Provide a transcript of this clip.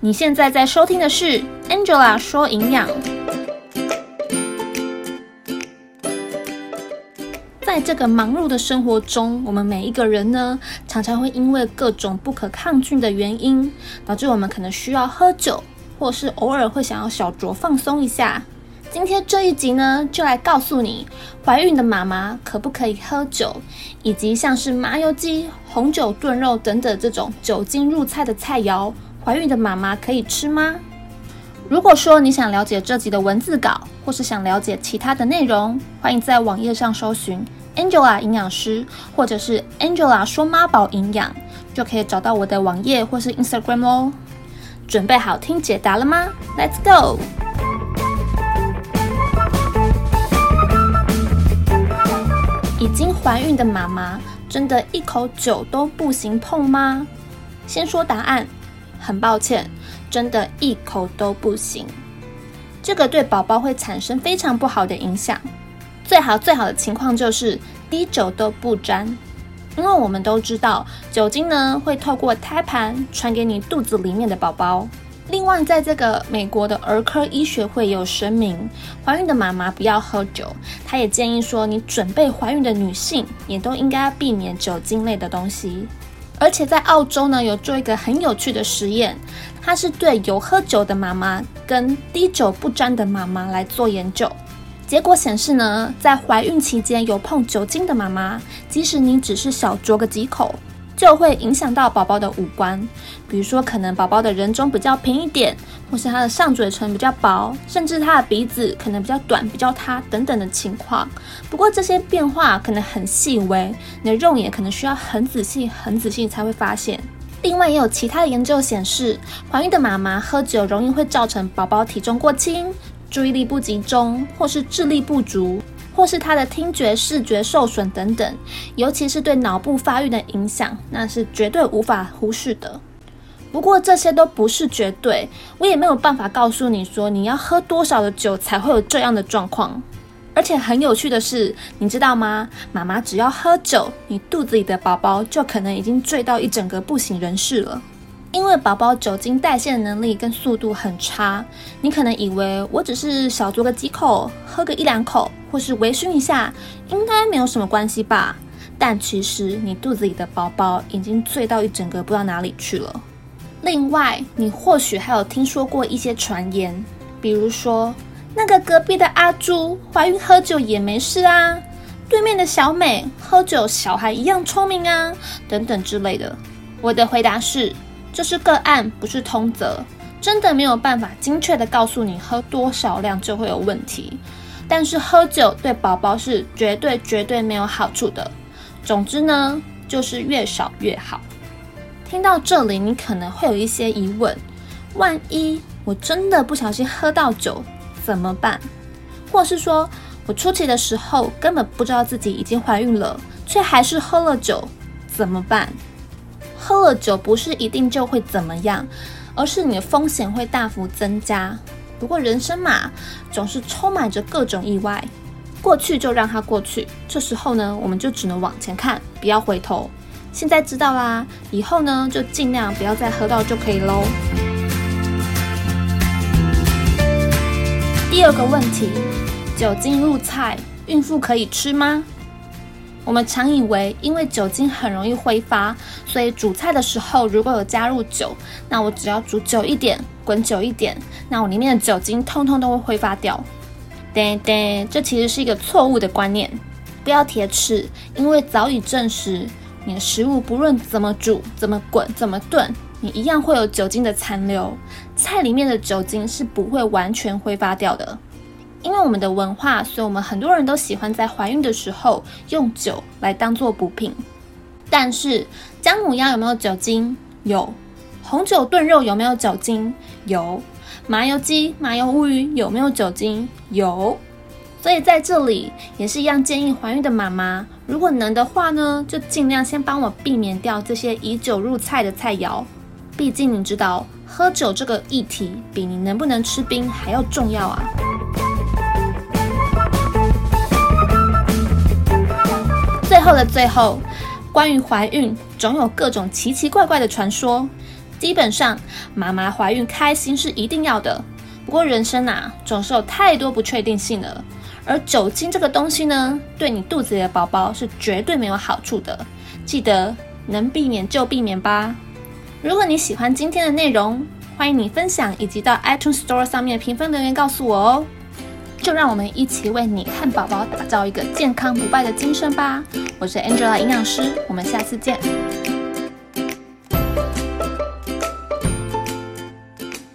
你现在在收听的是 Angela 说营养。在这个忙碌的生活中，我们每一个人呢，常常会因为各种不可抗拒的原因，导致我们可能需要喝酒，或是偶尔会想要小酌放松一下。今天这一集呢，就来告诉你，怀孕的妈妈可不可以喝酒，以及像是麻油鸡、红酒炖肉等等这种酒精入菜的菜肴。怀孕的妈妈可以吃吗？如果说你想了解这集的文字稿，或是想了解其他的内容，欢迎在网页上搜寻 Angela 营养师，或者是 Angela 说妈宝营养，就可以找到我的网页或是 Instagram 哦。准备好听解答了吗？Let's go！已经怀孕的妈妈，真的一口酒都不行碰吗？先说答案。很抱歉，真的一口都不行。这个对宝宝会产生非常不好的影响。最好最好的情况就是滴酒都不沾，因为我们都知道酒精呢会透过胎盘传给你肚子里面的宝宝。另外，在这个美国的儿科医学会有声明，怀孕的妈妈不要喝酒。他也建议说，你准备怀孕的女性也都应该避免酒精类的东西。而且在澳洲呢，有做一个很有趣的实验，它是对有喝酒的妈妈跟滴酒不沾的妈妈来做研究。结果显示呢，在怀孕期间有碰酒精的妈妈，即使你只是小酌个几口。就会影响到宝宝的五官，比如说可能宝宝的人中比较平一点，或是他的上嘴唇比较薄，甚至他的鼻子可能比较短、比较塌等等的情况。不过这些变化可能很细微，你的肉眼可能需要很仔细、很仔细才会发现。另外也有其他的研究显示，怀孕的妈妈喝酒容易会造成宝宝体重过轻、注意力不集中，或是智力不足。或是他的听觉、视觉受损等等，尤其是对脑部发育的影响，那是绝对无法忽视的。不过这些都不是绝对，我也没有办法告诉你说你要喝多少的酒才会有这样的状况。而且很有趣的是，你知道吗？妈妈只要喝酒，你肚子里的宝宝就可能已经醉到一整个不省人事了。因为宝宝酒精代谢的能力跟速度很差，你可能以为我只是小酌个几口，喝个一两口，或是微醺一下，应该没有什么关系吧？但其实你肚子里的宝宝已经醉到一整个不知道哪里去了。另外，你或许还有听说过一些传言，比如说那个隔壁的阿朱怀孕喝酒也没事啊，对面的小美喝酒小孩一样聪明啊，等等之类的。我的回答是。这是个案，不是通则，真的没有办法精确的告诉你喝多少量就会有问题。但是喝酒对宝宝是绝对绝对没有好处的。总之呢，就是越少越好。听到这里，你可能会有一些疑问：万一我真的不小心喝到酒怎么办？或是说我初期的时候根本不知道自己已经怀孕了，却还是喝了酒怎么办？喝了酒不是一定就会怎么样，而是你的风险会大幅增加。不过人生嘛，总是充满着各种意外，过去就让它过去。这时候呢，我们就只能往前看，不要回头。现在知道啦，以后呢就尽量不要再喝到就可以喽。第二个问题，酒精入菜，孕妇可以吃吗？我们常以为，因为酒精很容易挥发，所以煮菜的时候如果有加入酒，那我只要煮久一点，滚久一点，那我里面的酒精通通都会挥发掉。对对，这其实是一个错误的观念，不要铁齿，因为早已证实，你的食物不论怎么煮、怎么滚、怎么炖，你一样会有酒精的残留，菜里面的酒精是不会完全挥发掉的。因为我们的文化，所以我们很多人都喜欢在怀孕的时候用酒来当做补品。但是姜母鸭有没有酒精？有。红酒炖肉有没有酒精？有。麻油鸡、麻油乌鱼有没有酒精？有。所以在这里也是一样，建议怀孕的妈妈，如果能的话呢，就尽量先帮我避免掉这些以酒入菜的菜肴。毕竟你知道，喝酒这个议题比你能不能吃冰还要重要啊。最后的最后，关于怀孕，总有各种奇奇怪怪的传说。基本上，妈妈怀孕开心是一定要的。不过人生啊，总是有太多不确定性了。而酒精这个东西呢，对你肚子里的宝宝是绝对没有好处的。记得能避免就避免吧。如果你喜欢今天的内容，欢迎你分享以及到 iTunes Store 上面评分留言告诉我哦。就让我们一起为你和宝宝打造一个健康不败的精神吧。我是 Angela 营养师，我们下次见。